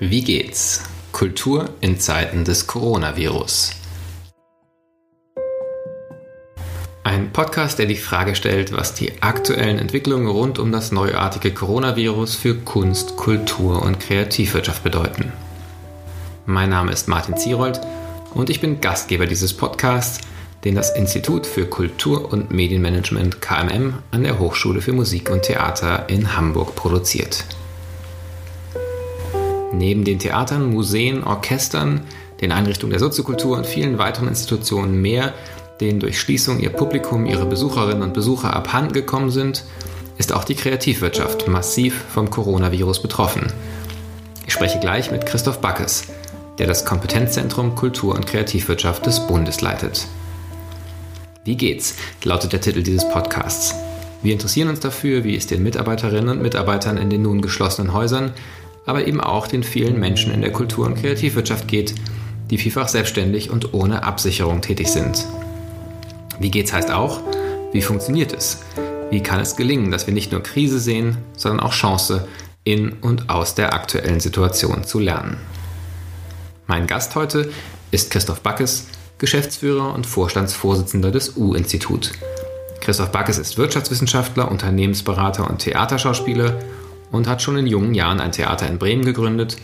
Wie geht's? Kultur in Zeiten des Coronavirus. Ein Podcast, der die Frage stellt, was die aktuellen Entwicklungen rund um das neuartige Coronavirus für Kunst, Kultur und Kreativwirtschaft bedeuten. Mein Name ist Martin Zierold und ich bin Gastgeber dieses Podcasts, den das Institut für Kultur- und Medienmanagement KMM an der Hochschule für Musik und Theater in Hamburg produziert. Neben den Theatern, Museen, Orchestern, den Einrichtungen der Soziokultur und vielen weiteren Institutionen mehr, denen durch Schließung ihr Publikum, ihre Besucherinnen und Besucher abhanden gekommen sind, ist auch die Kreativwirtschaft massiv vom Coronavirus betroffen. Ich spreche gleich mit Christoph Backes, der das Kompetenzzentrum Kultur- und Kreativwirtschaft des Bundes leitet. Wie geht's? lautet der Titel dieses Podcasts. Wir interessieren uns dafür, wie es den Mitarbeiterinnen und Mitarbeitern in den nun geschlossenen Häusern, aber eben auch den vielen Menschen in der Kultur- und Kreativwirtschaft geht, die vielfach selbstständig und ohne Absicherung tätig sind. Wie geht's heißt auch, wie funktioniert es? Wie kann es gelingen, dass wir nicht nur Krise sehen, sondern auch Chance in und aus der aktuellen Situation zu lernen? Mein Gast heute ist Christoph Backes, Geschäftsführer und Vorstandsvorsitzender des U-Institut. Christoph Backes ist Wirtschaftswissenschaftler, Unternehmensberater und Theaterschauspieler und hat schon in jungen Jahren ein Theater in Bremen gegründet,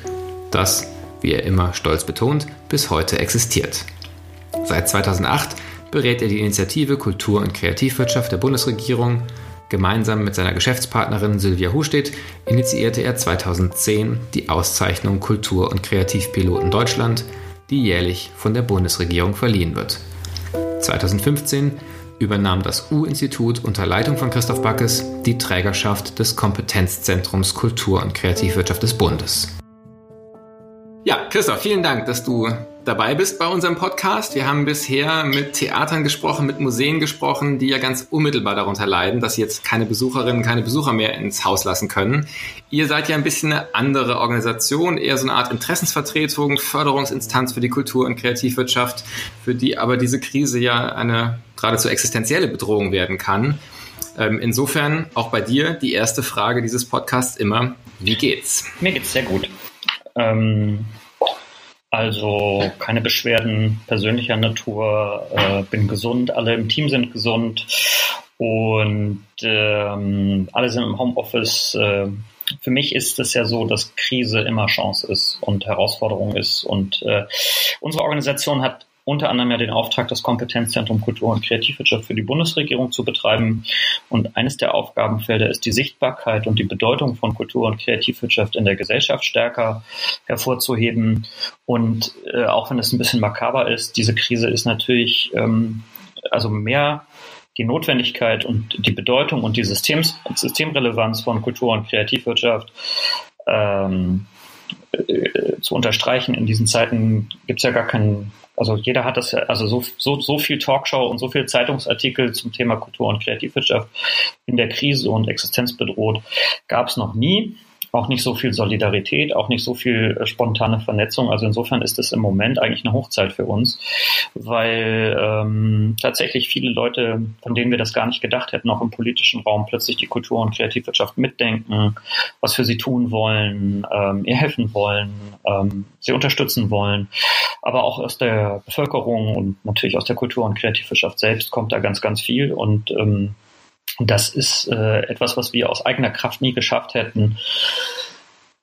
das, wie er immer stolz betont, bis heute existiert. Seit 2008 berät er die Initiative Kultur- und Kreativwirtschaft der Bundesregierung. Gemeinsam mit seiner Geschäftspartnerin Sylvia Hustedt initiierte er 2010 die Auszeichnung Kultur- und Kreativpiloten Deutschland, die jährlich von der Bundesregierung verliehen wird. 2015 übernahm das U-Institut unter Leitung von Christoph Backes die Trägerschaft des Kompetenzzentrums Kultur- und Kreativwirtschaft des Bundes. Ja, Christoph, vielen Dank, dass du dabei bist bei unserem Podcast. Wir haben bisher mit Theatern gesprochen, mit Museen gesprochen, die ja ganz unmittelbar darunter leiden, dass sie jetzt keine Besucherinnen, keine Besucher mehr ins Haus lassen können. Ihr seid ja ein bisschen eine andere Organisation, eher so eine Art Interessensvertretung, Förderungsinstanz für die Kultur- und Kreativwirtschaft, für die aber diese Krise ja eine geradezu existenzielle Bedrohung werden kann. Ähm, insofern auch bei dir die erste Frage dieses Podcasts immer, wie geht's? Mir geht's sehr gut. Ähm, also keine Beschwerden persönlicher Natur, äh, bin gesund, alle im Team sind gesund und ähm, alle sind im Homeoffice. Äh, für mich ist es ja so, dass Krise immer Chance ist und Herausforderung ist. Und äh, unsere Organisation hat unter anderem ja den Auftrag, das Kompetenzzentrum Kultur und Kreativwirtschaft für die Bundesregierung zu betreiben. Und eines der Aufgabenfelder ist die Sichtbarkeit und die Bedeutung von Kultur und Kreativwirtschaft in der Gesellschaft stärker hervorzuheben. Und äh, auch wenn es ein bisschen makaber ist, diese Krise ist natürlich ähm, also mehr die Notwendigkeit und die Bedeutung und die Systems Systemrelevanz von Kultur und Kreativwirtschaft ähm, äh, zu unterstreichen. In diesen Zeiten gibt es ja gar keinen also jeder hat das ja, also so, so, so viel Talkshow und so viel Zeitungsartikel zum Thema Kultur und Kreativwirtschaft in der Krise und existenzbedroht gab es noch nie auch nicht so viel Solidarität, auch nicht so viel äh, spontane Vernetzung. Also insofern ist es im Moment eigentlich eine Hochzeit für uns, weil ähm, tatsächlich viele Leute, von denen wir das gar nicht gedacht hätten, auch im politischen Raum plötzlich die Kultur- und Kreativwirtschaft mitdenken, was für sie tun wollen, ähm, ihr helfen wollen, ähm, sie unterstützen wollen. Aber auch aus der Bevölkerung und natürlich aus der Kultur- und Kreativwirtschaft selbst kommt da ganz, ganz viel. Und ähm, das ist äh, etwas, was wir aus eigener Kraft nie geschafft hätten.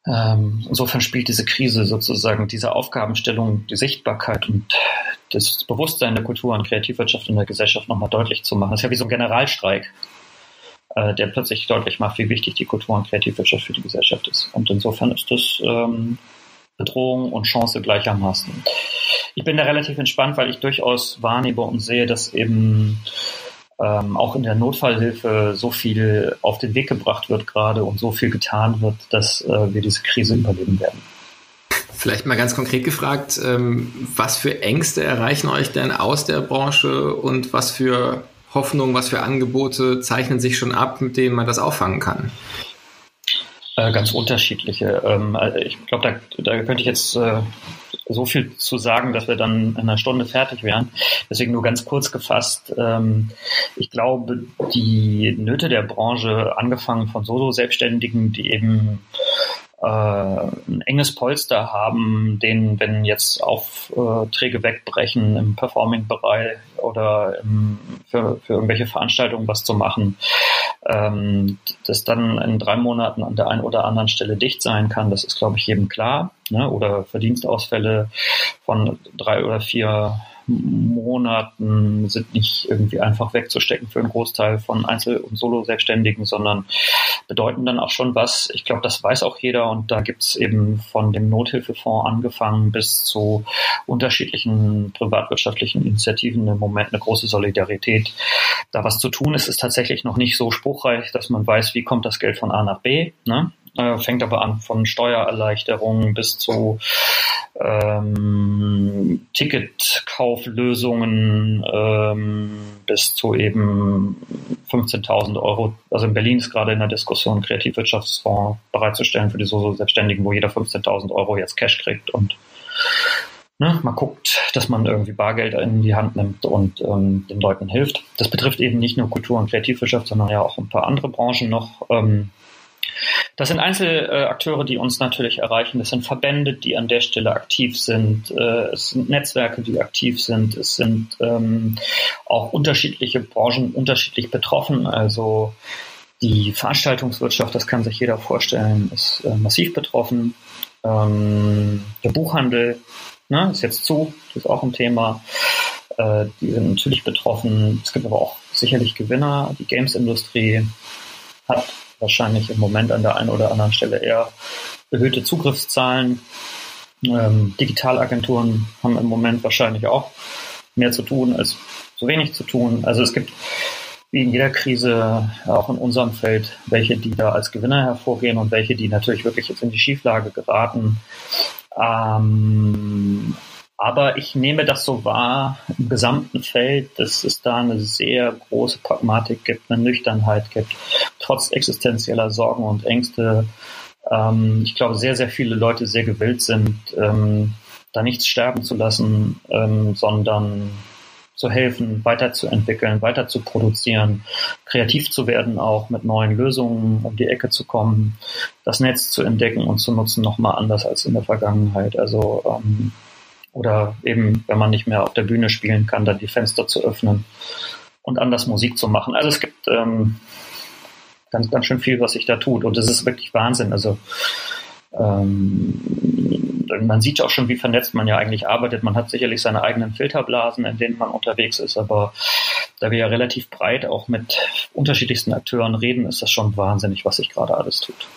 Ähm, insofern spielt diese Krise sozusagen diese Aufgabenstellung, die Sichtbarkeit und das Bewusstsein der Kultur- und Kreativwirtschaft in der Gesellschaft nochmal deutlich zu machen. Das ist ja wie so ein Generalstreik, äh, der plötzlich deutlich macht, wie wichtig die Kultur- und Kreativwirtschaft für die Gesellschaft ist. Und insofern ist das ähm, Bedrohung und Chance gleichermaßen. Ich bin da relativ entspannt, weil ich durchaus wahrnehme und sehe, dass eben ähm, auch in der Notfallhilfe so viel auf den Weg gebracht wird gerade und so viel getan wird, dass äh, wir diese Krise überleben werden. Vielleicht mal ganz konkret gefragt, ähm, was für Ängste erreichen euch denn aus der Branche und was für Hoffnungen, was für Angebote zeichnen sich schon ab, mit denen man das auffangen kann? Äh, ganz unterschiedliche. Ähm, also ich glaube, da, da könnte ich jetzt äh, so viel zu sagen, dass wir dann in einer Stunde fertig wären. Deswegen nur ganz kurz gefasst. Ähm, ich glaube, die Nöte der Branche, angefangen von Solo-Selbstständigen, die eben äh, ein enges Polster haben, denen, wenn jetzt Aufträge wegbrechen im Performing-Bereich oder im, für, für irgendwelche Veranstaltungen was zu machen, ähm, das dann in drei Monaten an der einen oder anderen Stelle dicht sein kann, das ist, glaube ich, jedem klar. Ne? Oder Verdienstausfälle von drei oder vier Monaten sind nicht irgendwie einfach wegzustecken für einen Großteil von Einzel- und Solo-Selbstständigen, sondern bedeuten dann auch schon was. Ich glaube, das weiß auch jeder und da gibt es eben von dem Nothilfefonds angefangen bis zu unterschiedlichen privatwirtschaftlichen Initiativen im Moment eine große Solidarität. Da was zu tun ist, ist tatsächlich noch nicht so spruchreich, dass man weiß, wie kommt das Geld von A nach B. Ne? Äh, fängt aber an von Steuererleichterungen bis zu ähm, Ticketkauflösungen ähm, bis zu eben 15.000 Euro. Also in Berlin ist gerade in der Diskussion, Kreativwirtschaftsfonds bereitzustellen für die Solo-Selbstständigen, wo jeder 15.000 Euro jetzt Cash kriegt und ne, man guckt, dass man irgendwie Bargeld in die Hand nimmt und ähm, den Leuten hilft. Das betrifft eben nicht nur Kultur- und Kreativwirtschaft, sondern ja auch ein paar andere Branchen noch. Ähm, das sind Einzelakteure, die uns natürlich erreichen. Das sind Verbände, die an der Stelle aktiv sind. Äh, es sind Netzwerke, die aktiv sind. Es sind ähm, auch unterschiedliche Branchen unterschiedlich betroffen. Also die Veranstaltungswirtschaft, das kann sich jeder vorstellen, ist äh, massiv betroffen. Ähm, der Buchhandel ne, ist jetzt zu, das ist auch ein Thema. Äh, die sind natürlich betroffen. Es gibt aber auch sicherlich Gewinner. Die Games-Industrie hat wahrscheinlich im Moment an der einen oder anderen Stelle eher erhöhte Zugriffszahlen. Ähm, Digitalagenturen haben im Moment wahrscheinlich auch mehr zu tun als zu wenig zu tun. Also es gibt wie in jeder Krise, auch in unserem Feld, welche, die da als Gewinner hervorgehen und welche, die natürlich wirklich jetzt in die Schieflage geraten. Ähm, aber ich nehme das so wahr im gesamten Feld, dass es da eine sehr große Pragmatik gibt, eine Nüchternheit gibt, trotz existenzieller Sorgen und Ängste. Ähm, ich glaube, sehr, sehr viele Leute sehr gewillt sind, ähm, da nichts sterben zu lassen, ähm, sondern zu helfen, weiterzuentwickeln, weiter zu produzieren, kreativ zu werden, auch mit neuen Lösungen um die Ecke zu kommen, das Netz zu entdecken und zu nutzen, nochmal anders als in der Vergangenheit. Also ähm, oder eben, wenn man nicht mehr auf der Bühne spielen kann, dann die Fenster zu öffnen und anders Musik zu machen. Also es gibt ähm, ganz, ganz schön viel, was sich da tut. Und es ist wirklich Wahnsinn. Also ähm, man sieht auch schon, wie vernetzt man ja eigentlich arbeitet. Man hat sicherlich seine eigenen Filterblasen, in denen man unterwegs ist, aber da wir ja relativ breit auch mit unterschiedlichsten Akteuren reden, ist das schon wahnsinnig, was sich gerade alles tut.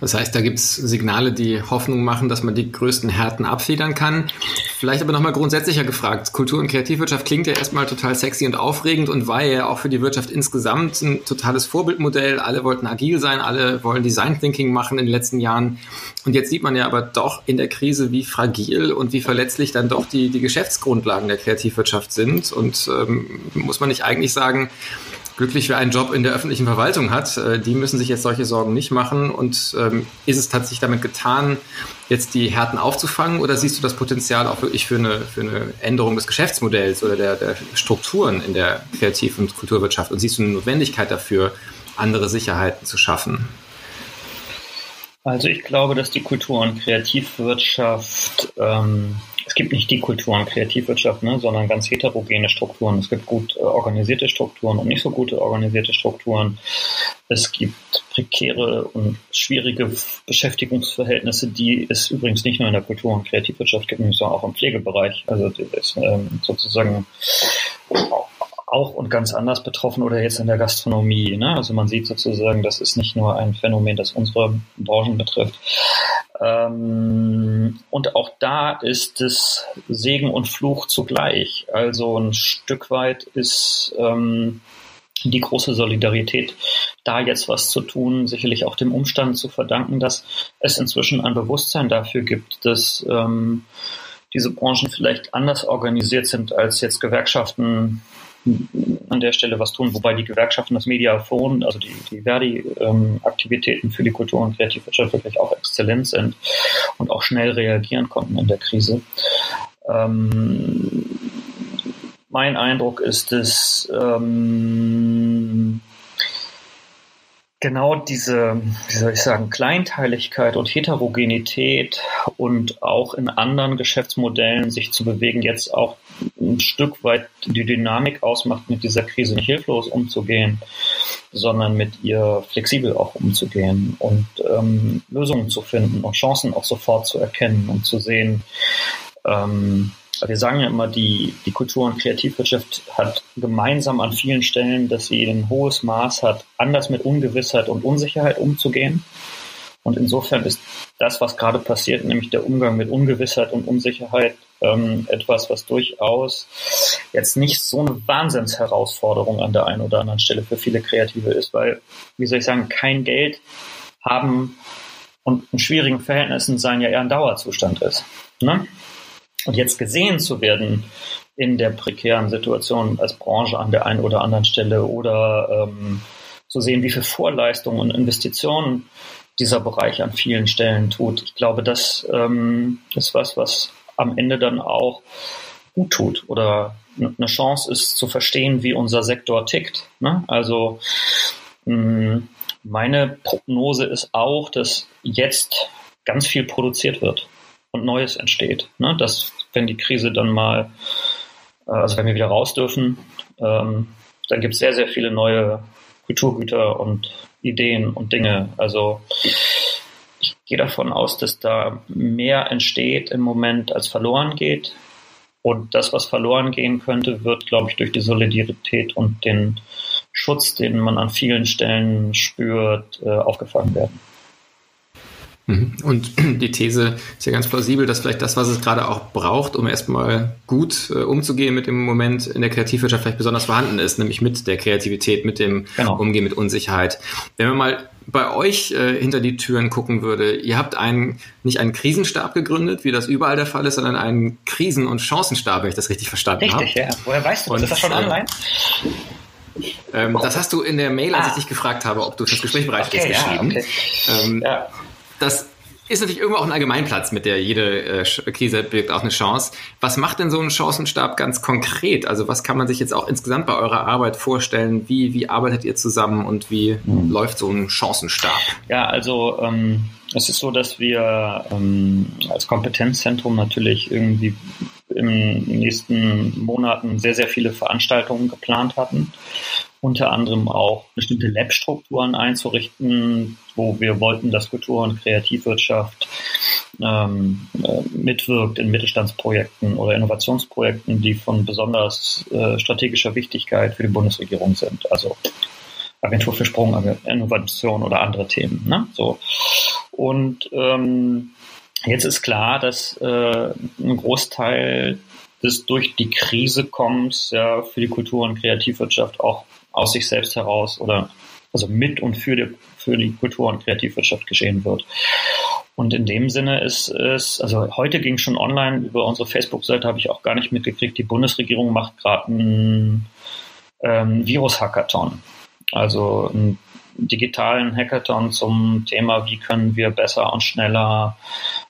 Das heißt, da gibt es Signale, die Hoffnung machen, dass man die größten Härten abfedern kann. Vielleicht aber nochmal grundsätzlicher gefragt. Kultur- und Kreativwirtschaft klingt ja erstmal total sexy und aufregend und war ja auch für die Wirtschaft insgesamt ein totales Vorbildmodell. Alle wollten agil sein, alle wollen Design Thinking machen in den letzten Jahren. Und jetzt sieht man ja aber doch in der Krise, wie fragil und wie verletzlich dann doch die, die Geschäftsgrundlagen der Kreativwirtschaft sind. Und ähm, muss man nicht eigentlich sagen, glücklich, wer einen Job in der öffentlichen Verwaltung hat. Äh, die müssen sich jetzt solche Sorgen nicht machen. Und ähm, ist es tatsächlich damit getan, jetzt die Härten aufzufangen? Oder siehst du das Potenzial auch wirklich für eine, für eine Änderung des Geschäftsmodells oder der, der Strukturen in der Kreativ- und Kulturwirtschaft? Und siehst du eine Notwendigkeit dafür, andere Sicherheiten zu schaffen? Also ich glaube, dass die Kultur- und Kreativwirtschaft ähm, es gibt nicht die Kultur- und Kreativwirtschaft, ne, sondern ganz heterogene Strukturen. Es gibt gut äh, organisierte Strukturen und nicht so gute organisierte Strukturen. Es gibt prekäre und schwierige Beschäftigungsverhältnisse, die es übrigens nicht nur in der Kultur- und Kreativwirtschaft gibt, sondern auch im Pflegebereich. Also das ähm, sozusagen auch und ganz anders betroffen oder jetzt in der Gastronomie. Ne? Also man sieht sozusagen, das ist nicht nur ein Phänomen, das unsere Branchen betrifft. Ähm, und auch da ist es Segen und Fluch zugleich. Also ein Stück weit ist ähm, die große Solidarität, da jetzt was zu tun, sicherlich auch dem Umstand zu verdanken, dass es inzwischen ein Bewusstsein dafür gibt, dass ähm, diese Branchen vielleicht anders organisiert sind als jetzt Gewerkschaften an der Stelle was tun, wobei die Gewerkschaften das Mediafon, also die, die Verdi-Aktivitäten ähm, für die Kultur- und Kreativwirtschaft wirklich auch exzellent sind und auch schnell reagieren konnten in der Krise. Ähm, mein Eindruck ist, dass ähm, genau diese, wie soll ich sagen, Kleinteiligkeit und Heterogenität und auch in anderen Geschäftsmodellen sich zu bewegen, jetzt auch ein Stück weit die Dynamik ausmacht, mit dieser Krise nicht hilflos umzugehen, sondern mit ihr flexibel auch umzugehen und ähm, Lösungen zu finden und Chancen auch sofort zu erkennen und zu sehen, ähm, wir sagen ja immer, die, die Kultur- und Kreativwirtschaft hat gemeinsam an vielen Stellen, dass sie ein hohes Maß hat, anders mit Ungewissheit und Unsicherheit umzugehen. Und insofern ist das, was gerade passiert, nämlich der Umgang mit Ungewissheit und Unsicherheit, ähm, etwas, was durchaus jetzt nicht so eine Wahnsinnsherausforderung an der einen oder anderen Stelle für viele Kreative ist, weil, wie soll ich sagen, kein Geld haben und in schwierigen Verhältnissen sein ja eher ein Dauerzustand ist. Ne? Und jetzt gesehen zu werden in der prekären Situation als Branche an der einen oder anderen Stelle oder ähm, zu sehen, wie viel Vorleistungen und Investitionen dieser Bereich an vielen Stellen tut. Ich glaube, das ähm, ist was, was am Ende dann auch gut tut oder eine Chance ist zu verstehen, wie unser Sektor tickt. Ne? Also mh, meine Prognose ist auch, dass jetzt ganz viel produziert wird und Neues entsteht. Ne? Dass, wenn die Krise dann mal, äh, also wenn wir wieder raus dürfen, ähm, dann gibt es sehr, sehr viele neue Kulturgüter und Ideen und Dinge. Also ich gehe davon aus, dass da mehr entsteht im Moment, als verloren geht. Und das, was verloren gehen könnte, wird, glaube ich, durch die Solidarität und den Schutz, den man an vielen Stellen spürt, äh, aufgefangen werden. Mhm. Und die These ist ja ganz plausibel, dass vielleicht das, was es gerade auch braucht, um erstmal gut äh, umzugehen mit dem Moment in der Kreativwirtschaft vielleicht besonders vorhanden ist, nämlich mit der Kreativität, mit dem genau. Umgehen mit Unsicherheit. Wenn man mal bei euch äh, hinter die Türen gucken würde, ihr habt einen, nicht einen Krisenstab gegründet, wie das überall der Fall ist, sondern einen Krisen- und Chancenstab, wenn ich das richtig verstanden habe. Richtig, ja. Woher weißt du das? ist das schon ähm, online? Ähm, das hast du in der Mail, als ah. ich dich gefragt habe, ob du fürs Gespräch bereit okay, bist, geschrieben. Ja, okay. ähm, ja das ist natürlich irgendwo auch ein Allgemeinplatz, mit der jede äh, Krise birgt auch eine Chance. Was macht denn so ein Chancenstab ganz konkret? Also was kann man sich jetzt auch insgesamt bei eurer Arbeit vorstellen? Wie, wie arbeitet ihr zusammen und wie mhm. läuft so ein Chancenstab? Ja, also ähm, es ist so, dass wir ähm, als Kompetenzzentrum natürlich irgendwie in den nächsten Monaten sehr, sehr viele Veranstaltungen geplant hatten unter anderem auch bestimmte Lab-Strukturen einzurichten, wo wir wollten, dass Kultur- und Kreativwirtschaft ähm, äh, mitwirkt in Mittelstandsprojekten oder Innovationsprojekten, die von besonders äh, strategischer Wichtigkeit für die Bundesregierung sind. Also Agentur für Sprung, Innovation oder andere Themen. Ne? So. Und ähm, jetzt ist klar, dass äh, ein Großteil des durch die Krise kommens ja für die Kultur- und Kreativwirtschaft auch aus sich selbst heraus oder also mit und für die, für die Kultur- und Kreativwirtschaft geschehen wird. Und in dem Sinne ist es, also heute ging schon online über unsere Facebook-Seite, habe ich auch gar nicht mitgekriegt, die Bundesregierung macht gerade einen ähm, Virus-Hackathon. Also einen digitalen Hackathon zum Thema, wie können wir besser und schneller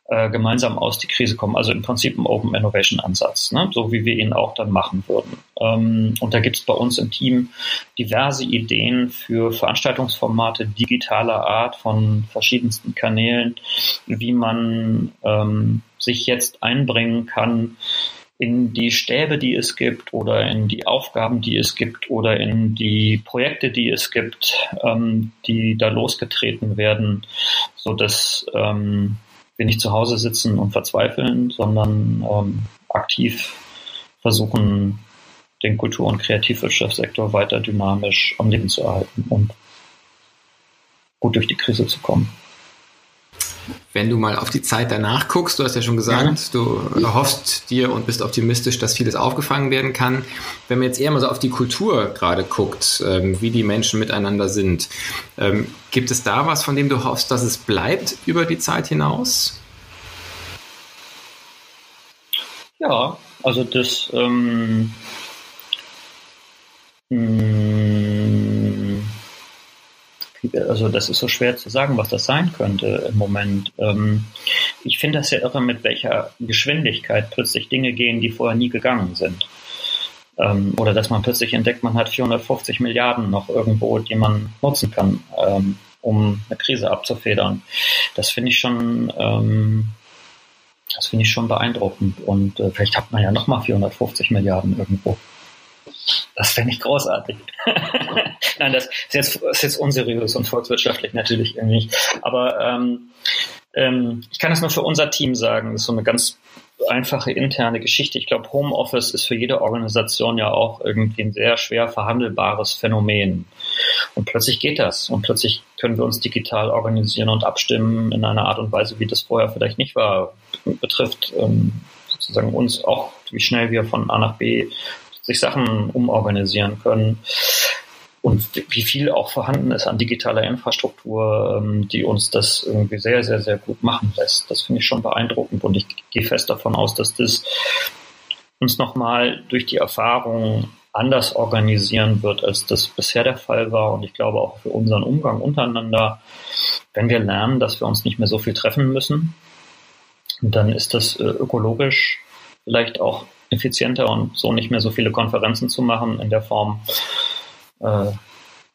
äh, gemeinsam aus die Krise kommen. Also im Prinzip ein Open Innovation Ansatz, ne? so wie wir ihn auch dann machen würden. Ähm, und da gibt es bei uns im Team diverse Ideen für Veranstaltungsformate digitaler Art von verschiedensten Kanälen, wie man ähm, sich jetzt einbringen kann in die Stäbe, die es gibt oder in die Aufgaben, die es gibt oder in die Projekte, die es gibt, ähm, die da losgetreten werden, so dass ähm, wir nicht zu Hause sitzen und verzweifeln, sondern ähm, aktiv versuchen, den Kultur- und Kreativwirtschaftssektor weiter dynamisch am Leben zu erhalten und gut durch die Krise zu kommen. Wenn du mal auf die Zeit danach guckst, du hast ja schon gesagt, ja. du erhoffst dir und bist optimistisch, dass vieles aufgefangen werden kann. Wenn man jetzt eher mal so auf die Kultur gerade guckt, ähm, wie die Menschen miteinander sind, ähm, gibt es da was, von dem du hoffst, dass es bleibt über die Zeit hinaus? Ja, also das ähm, mh, hm, also das ist so schwer zu sagen, was das sein könnte im Moment. Ähm, ich finde das ja irre, mit welcher Geschwindigkeit plötzlich Dinge gehen, die vorher nie gegangen sind. Ähm, oder dass man plötzlich entdeckt, man hat 450 Milliarden noch irgendwo, die man nutzen kann, ähm, um eine Krise abzufedern. Das finde ich schon, ähm, das finde ich schon beeindruckend. Und äh, vielleicht hat man ja nochmal 450 Milliarden irgendwo. Das fände ich großartig. Nein, das ist jetzt, ist jetzt unseriös und volkswirtschaftlich natürlich irgendwie. Aber ähm, ähm, ich kann es nur für unser Team sagen. Das ist so eine ganz einfache interne Geschichte. Ich glaube, Homeoffice ist für jede Organisation ja auch irgendwie ein sehr schwer verhandelbares Phänomen. Und plötzlich geht das. Und plötzlich können wir uns digital organisieren und abstimmen in einer Art und Weise, wie das vorher vielleicht nicht war. Betrifft ähm, sozusagen uns auch, wie schnell wir von A nach B sich Sachen umorganisieren können und wie viel auch vorhanden ist an digitaler Infrastruktur, ähm, die uns das irgendwie sehr, sehr, sehr gut machen lässt. Das finde ich schon beeindruckend und ich gehe fest davon aus, dass das uns nochmal durch die Erfahrung anders organisieren wird, als das bisher der Fall war. Und ich glaube auch für unseren Umgang untereinander, wenn wir lernen, dass wir uns nicht mehr so viel treffen müssen, dann ist das äh, ökologisch vielleicht auch effizienter und so nicht mehr so viele Konferenzen zu machen in der Form, äh,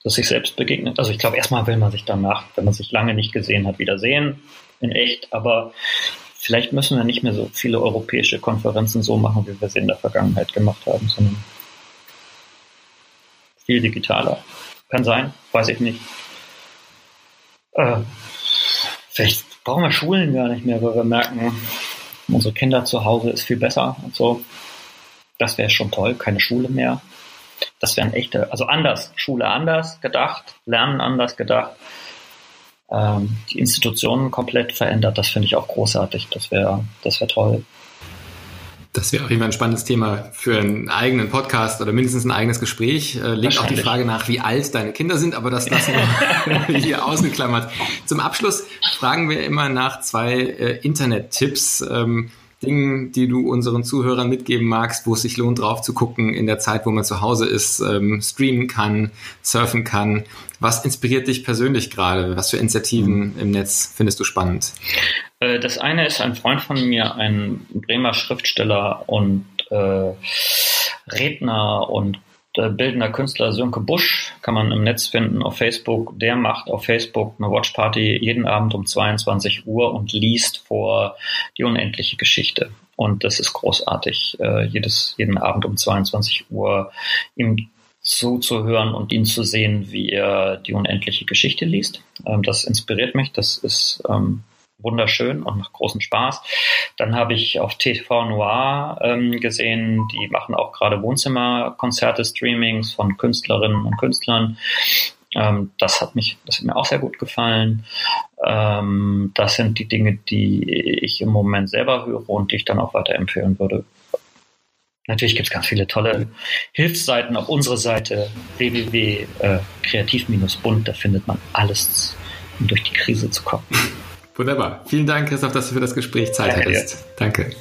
dass sich selbst begegnet. Also ich glaube, erstmal will man sich danach, wenn man sich lange nicht gesehen hat, wieder sehen, in echt, aber vielleicht müssen wir nicht mehr so viele europäische Konferenzen so machen, wie wir sie in der Vergangenheit gemacht haben, sondern viel digitaler. Kann sein, weiß ich nicht. Äh, vielleicht brauchen wir Schulen gar nicht mehr, weil wir merken, unsere Kinder zu Hause ist viel besser und so. Das wäre schon toll, keine Schule mehr. Das wären echte, also anders, Schule anders gedacht, Lernen anders gedacht, ähm, die Institutionen komplett verändert. Das finde ich auch großartig. Das wäre, das wäre toll. Das wäre auf jeden Fall ein spannendes Thema für einen eigenen Podcast oder mindestens ein eigenes Gespräch. Äh, legt auch die Frage nach, wie alt deine Kinder sind, aber das lassen wir hier ausgeklammert. Zum Abschluss fragen wir immer nach zwei äh, Internet-Tipps. Ähm, Dingen, die du unseren Zuhörern mitgeben magst, wo es sich lohnt, drauf zu gucken in der Zeit, wo man zu Hause ist, ähm, streamen kann, surfen kann. Was inspiriert dich persönlich gerade? Was für Initiativen mhm. im Netz findest du spannend? Äh, das eine ist ein Freund von mir, ein Bremer Schriftsteller und äh, Redner und äh, bildender Künstler Sönke Busch kann man im Netz finden auf Facebook. Der macht auf Facebook eine Watchparty jeden Abend um 22 Uhr und liest vor die unendliche Geschichte. Und das ist großartig, äh, jedes, jeden Abend um 22 Uhr ihm zuzuhören und ihn zu sehen, wie er die unendliche Geschichte liest. Ähm, das inspiriert mich. Das ist ähm, wunderschön und macht großen Spaß. Dann habe ich auf TV Noir ähm, gesehen, die machen auch gerade Wohnzimmerkonzerte, Streamings von Künstlerinnen und Künstlern. Ähm, das hat mich, das hat mir auch sehr gut gefallen. Ähm, das sind die Dinge, die ich im Moment selber höre und die ich dann auch weiterempfehlen würde. Natürlich gibt es ganz viele tolle Hilfsseiten auf unserer Seite www.kreativ-bund. Da findet man alles, um durch die Krise zu kommen. Wunderbar. Vielen Dank, Christoph, dass du für das Gespräch Zeit Danke hattest. Dir. Danke.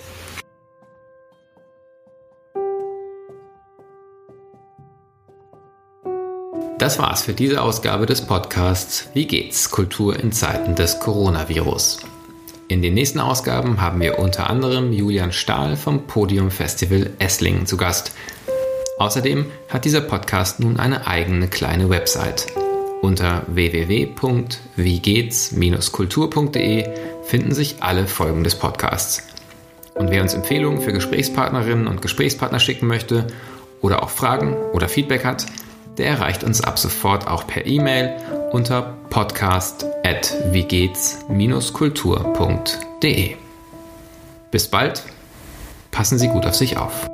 Das war's für diese Ausgabe des Podcasts Wie geht's? Kultur in Zeiten des Coronavirus. In den nächsten Ausgaben haben wir unter anderem Julian Stahl vom Podium Festival Esslingen zu Gast. Außerdem hat dieser Podcast nun eine eigene kleine Website unter www.wiegehts-kultur.de finden sich alle Folgen des Podcasts. Und wer uns Empfehlungen für Gesprächspartnerinnen und Gesprächspartner schicken möchte oder auch Fragen oder Feedback hat, der erreicht uns ab sofort auch per E-Mail unter podcast.wiegehts-kultur.de. Bis bald, passen Sie gut auf sich auf.